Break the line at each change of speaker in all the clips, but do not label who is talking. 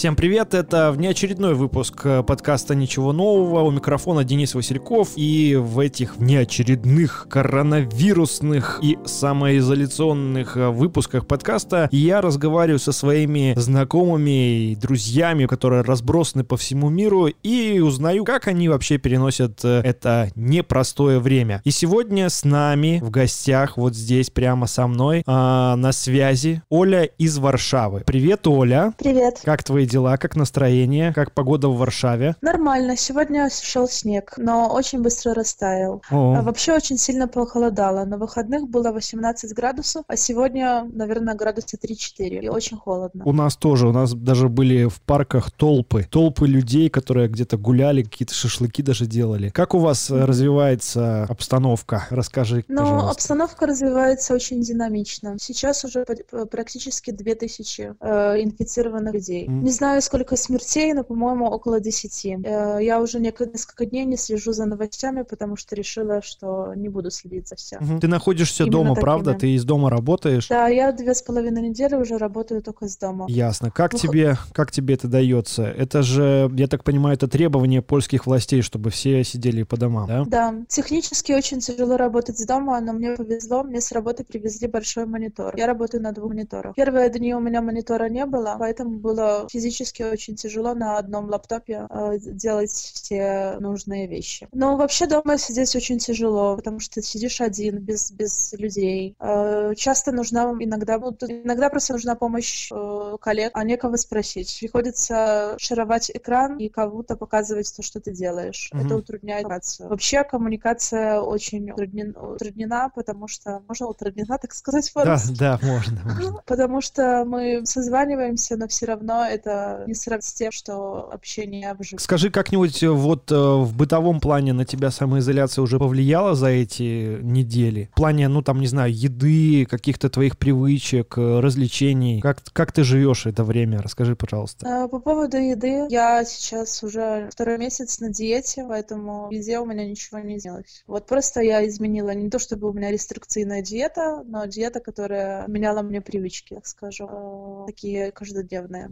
Всем привет, это внеочередной выпуск э, подкаста «Ничего нового». У микрофона Денис Васильков. И в этих внеочередных коронавирусных и самоизоляционных э, выпусках подкаста я разговариваю со своими знакомыми и друзьями, которые разбросаны по всему миру, и узнаю, как они вообще переносят э, это непростое время. И сегодня с нами в гостях, вот здесь прямо со мной, а, на связи Оля из Варшавы. Привет, Оля.
Привет.
Как твои дела, как настроение, как погода в Варшаве?
Нормально. Сегодня шел снег, но очень быстро растаял. О. А вообще очень сильно похолодало. На выходных было 18 градусов, а сегодня, наверное, градуса 3-4. И очень холодно.
У нас тоже. У нас даже были в парках толпы. Толпы людей, которые где-то гуляли, какие-то шашлыки даже делали. Как у вас mm-hmm. развивается обстановка? Расскажи,
Ну, пожалуйста. обстановка развивается очень динамично. Сейчас уже практически 2000 э, инфицированных людей. Mm-hmm. Не знаю, сколько смертей, но, по-моему, около 10. Э, я уже несколько дней не слежу за новостями, потому что решила, что не буду следить за всем.
Угу. Ты находишься Именно дома, правда? Ты из дома работаешь?
Да, я две с половиной недели уже работаю только из дома.
Ясно. Как, ну, тебе, как тебе это дается? Это же, я так понимаю, это требование польских властей, чтобы все сидели по домам, да?
Да. Технически очень тяжело работать с дома, но мне повезло, мне с работы привезли большой монитор. Я работаю на двух мониторах. Первые дни у меня монитора не было, поэтому было физически физически очень тяжело на одном лаптопе э, делать все нужные вещи. Но вообще дома сидеть очень тяжело, потому что ты сидишь один, без, без людей. Э, часто нужна иногда, ну, иногда просто нужна помощь э, коллег, а некого спросить. Приходится шаровать экран и кому-то показывать то, что ты делаешь. Mm-hmm. Это утрудняет коммуникацию. Вообще коммуникация очень утруднена, утруднена, потому что... Можно утруднена, так сказать?
Да, да, можно, можно.
Потому что мы созваниваемся, но все равно это не сравнить с тем, что общение в живых.
Скажи как-нибудь э, вот э, в бытовом плане на тебя самоизоляция уже повлияла за эти недели? В плане, ну там, не знаю, еды, каких-то твоих привычек, э, развлечений. Как, как ты живешь это время? Расскажи, пожалуйста.
По поводу еды, я сейчас уже второй месяц на диете, поэтому в еде у меня ничего не изменилось. Вот просто я изменила не то, чтобы у меня рестрикционная диета, но диета, которая меняла мне привычки, так скажем, такие каждодневные.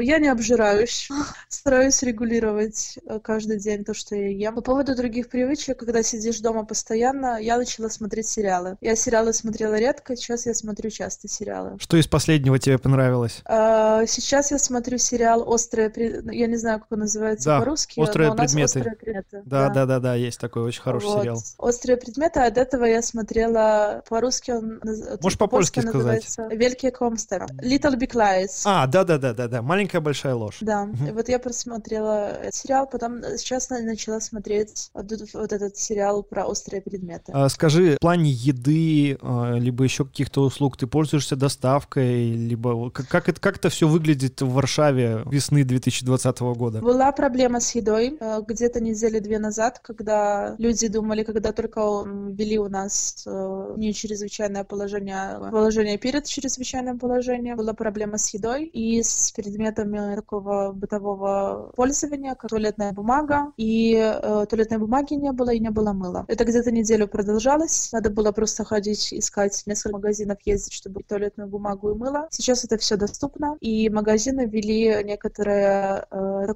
Я не обжираюсь, стараюсь регулировать э, каждый день то, что я ем. По поводу других привычек, когда сидишь дома постоянно, я начала смотреть сериалы. Я сериалы смотрела редко, сейчас я смотрю часто сериалы.
Что из последнего тебе понравилось?
А, сейчас я смотрю сериал «Острые предметы». Я не знаю, как он называется да, по-русски.
«Острые предметы». «Острые предметы». Да, да, да, да, есть такой очень хороший вот. сериал.
«Острые предметы», а до этого я смотрела по-русски он...
Можешь по-польски сказать?
«Великие комстеры». «Little Big Lies».
А, да-да-да-да, маленькая большая ложь.
Да, и вот я просмотрела этот сериал, потом сейчас начала смотреть вот этот сериал про острые предметы.
А, скажи, в плане еды, а, либо еще каких-то услуг, ты пользуешься доставкой, либо как, как, это, как это все выглядит в Варшаве весны 2020 года?
Была проблема с едой э, где-то недели две назад, когда люди думали, когда только ввели у нас э, не чрезвычайное положение, а положение перед чрезвычайным положением, была проблема с едой и с предметами такого бытового пользования, как туалетная бумага, и э, туалетной бумаги не было, и не было мыла. Это где-то неделю продолжалось, надо было просто ходить, искать несколько магазинов, ездить, чтобы туалетную бумагу и мыло. Сейчас это все доступно, и магазины ввели некоторые э,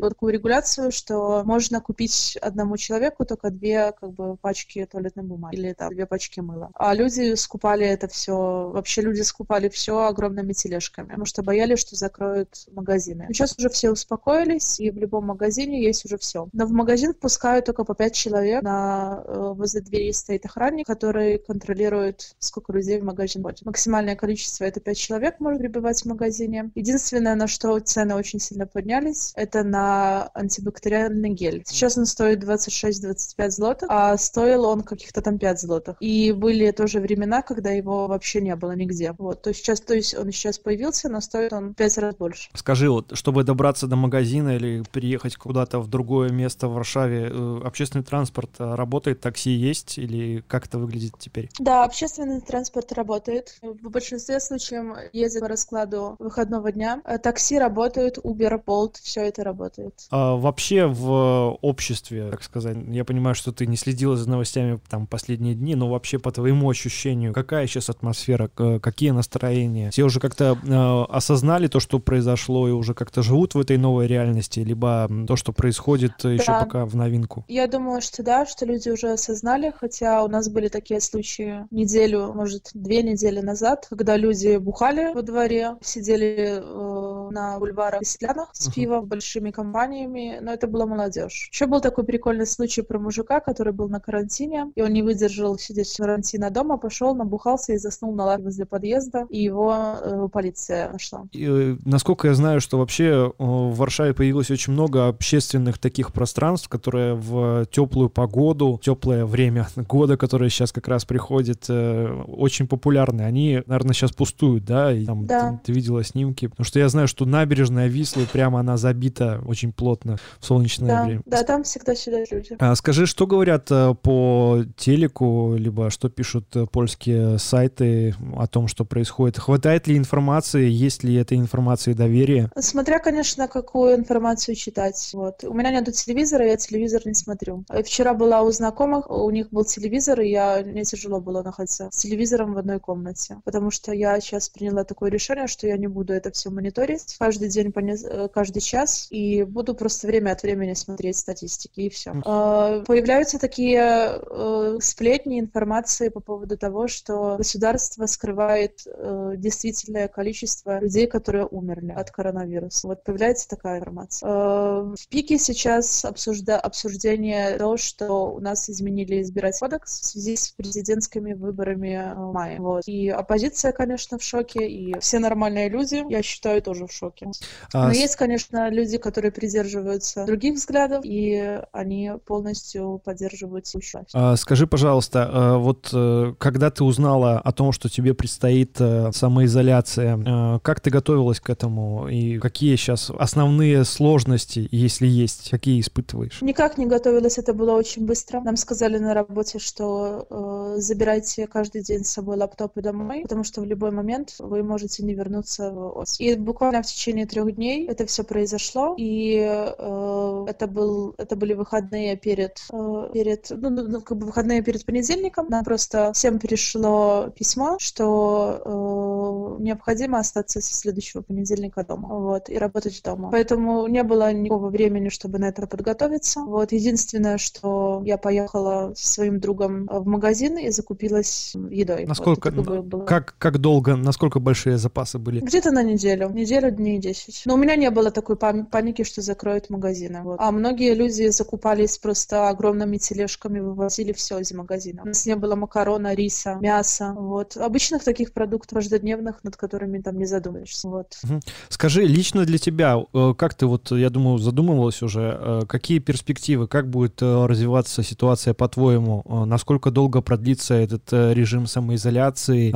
вот такую регуляцию, что можно купить одному человеку только две как бы пачки туалетной бумаги или там две пачки мыла. А люди скупали это все, вообще люди скупали все огромными тележками, потому что боялись, что закроют магазины. Сейчас уже все успокоились, и в любом магазине есть уже все. Но в магазин впускают только по пять человек. На, э, возле двери стоит охранник, который контролирует, сколько людей в магазин будет. Максимальное количество — это пять человек может прибывать в магазине. Единственное, на что цены очень сильно поднялись, это на антибактериальный гель. Сейчас он стоит 26-25 злотых, а стоил он каких-то там 5 злотых. И были тоже времена, когда его вообще не было нигде. Вот. То есть сейчас, то есть он сейчас появился, но стоит он 5 раз больше.
Скажи, вот, чтобы добраться до магазина или переехать куда-то в другое место в Варшаве, э, общественный транспорт э, работает, такси есть или как это выглядит теперь?
Да, общественный транспорт работает. В большинстве случаев ездят по раскладу выходного дня. Э, такси работают, Uber, Bolt, все это работает.
А вообще в обществе, так сказать, я понимаю, что ты не следила за новостями там последние дни, но вообще по твоему ощущению, какая сейчас атмосфера, какие настроения? Все уже как-то э, осознали то, что произошло произошло и уже как-то живут в этой новой реальности, либо то, что происходит да. еще пока в новинку?
Я думаю, что да, что люди уже осознали, хотя у нас были такие случаи неделю, может, две недели назад, когда люди бухали во дворе, сидели э, на бульварах Сетлянах с uh-huh. пивом, большими компаниями, но это была молодежь. Еще был такой прикольный случай про мужика, который был на карантине, и он не выдержал сидеть карантина дома, пошел, набухался и заснул на лавке возле подъезда, и его э, полиция нашла.
И, э, насколько я знаю, что вообще э, в Варшаве появилось очень много общественных таких пространств, которые в теплую погоду, теплое время года, которое сейчас как раз приходит, э, очень популярны. Они, наверное, сейчас пустуют, да? И там
да.
Ты, ты видела снимки. Потому что я знаю, что набережная Вислы прямо она забита очень плотно в солнечное
да,
время.
Да, там всегда сидят люди.
А скажи, что говорят по телеку, либо что пишут польские сайты о том, что происходит? Хватает ли информации? Есть ли этой информации доверие?
Смотря, конечно, какую информацию читать. Вот. У меня нет телевизора, я телевизор не смотрю. Вчера была у знакомых, у них был телевизор, и я, мне тяжело было находиться с телевизором в одной комнате, потому что я сейчас приняла такое решение, что я не буду это все мониторить каждый день, э, каждый час, и буду просто время от времени смотреть статистики, и все. А, появляются такие э, сплетни, информации по поводу того, что государство скрывает э, действительное количество людей, которые умерли от коронавируса. Вот появляется такая информация. В пике сейчас обсужда обсуждение того, что у нас изменили избирательный кодекс в связи с президентскими выборами в мае. Вот. И оппозиция, конечно, в шоке, и все нормальные люди, я считаю, тоже в шоке. А Но есть, конечно, люди, которые придерживаются других взглядов, и они полностью поддерживают власть.
А, скажи, пожалуйста, а, вот э, когда ты узнала о том, что тебе предстоит э, самоизоляция, э, как ты готовилась к этому, и какие сейчас основные сложности, если есть, какие испытываешь?
Никак не готовилась, это было очень быстро. Нам сказали на работе, что э, забирайте каждый день с собой лаптопы домой, потому что в любой момент вы можете не вернуться в ОС. И буквально в течение трех дней это все произошло, и э, это, был, это были выходные перед, э, перед ну, ну, ну, как бы выходные перед понедельником. Нам просто всем перешло письмо, что э, необходимо остаться со следующего понедельника дома, вот, и работать дома. Поэтому не было никакого времени, чтобы на это подготовиться. Вот, единственное, что я поехала со своим другом в магазин и закупилась едой.
Насколько, вот, как, как долго, насколько большие запасы были?
Где-то на неделю, неделю, дней 10. Но у меня не было такой паники, что закроют магазины. Вот. А многие люди закупались просто огромными тележками, вывозили все из магазина. У нас не было макарона, риса, мяса, вот. Обычных таких продуктов каждодневных, над которыми там не задумаешься, вот.
Скажи, лично для тебя, э, как ты вот, я думаю, задумывалась уже, э, какие перспективы, как будет э, развиваться ситуация по-твоему? Насколько долго продлится этот режим самоизоляции,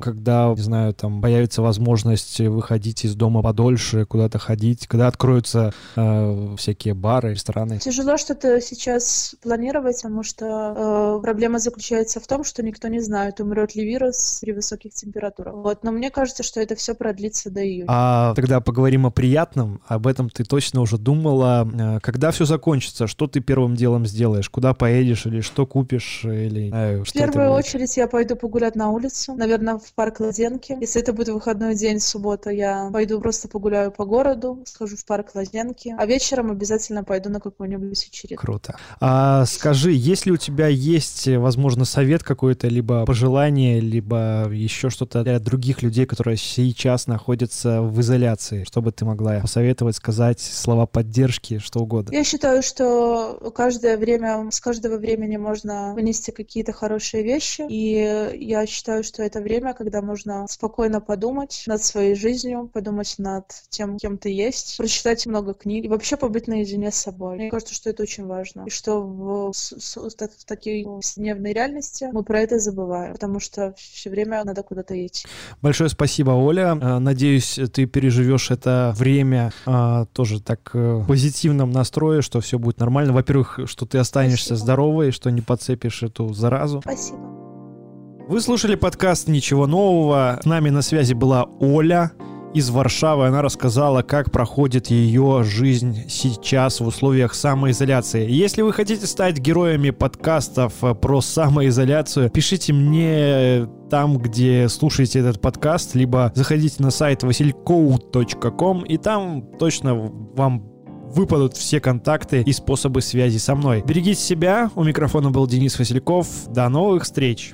когда, не знаю, там появится возможность выходить из дома подольше, куда-то ходить, когда откроются э, всякие бары, рестораны?
Тяжело что-то сейчас планировать, потому что э, проблема заключается в том, что никто не знает, умрет ли вирус при высоких температурах. Вот, но мне кажется, что это все продлится до июня.
А тогда поговорим о приятном. Об этом ты точно уже думала. Э, когда все закончится, что ты первым делом сделаешь? Куда поедешь или что купишь? Или,
э, что в первую очередь я пойду погулять на улицу, наверное, в парк Ладенки. Если это будет выходной день, суббота, я пойду просто погуляю по городу, схожу в парк Ладенки, а вечером обязательно пойду на какую-нибудь вечеринку.
Круто. А скажи, если у тебя есть, возможно, совет какой-то, либо пожелание, либо еще что-то для других людей, которые сейчас находятся в изоляции, чтобы ты могла посоветовать, сказать слова поддержки, что угодно?
Я считаю, что каждое время, с каждого времени можно вынести какие-то хорошие вещи, и я считаю, что это время, когда можно спокойно подумать над своей жизнью, подумать над тем, кем ты есть, прочитать много книг и вообще побыть наедине с собой. Мне кажется, что это очень важно. И что в, в такой повседневной реальности мы про это забываем, потому что все время надо куда-то идти.
Большое спасибо, Оля. Э, надеюсь, ты переживешь это время а, тоже так э, в позитивном настрое, что все будет нормально. Во-первых, что ты останешься спасибо. здоровой, что не подцепишь эту заразу.
Спасибо.
Вы слушали подкаст «Ничего нового». С нами на связи была Оля. Из Варшавы. Она рассказала, как проходит ее жизнь сейчас в условиях самоизоляции. Если вы хотите стать героями подкастов про самоизоляцию, пишите мне там, где слушаете этот подкаст, либо заходите на сайт василькоу.ком, и там точно вам выпадут все контакты и способы связи со мной. Берегите себя. У микрофона был Денис Васильков. До новых встреч!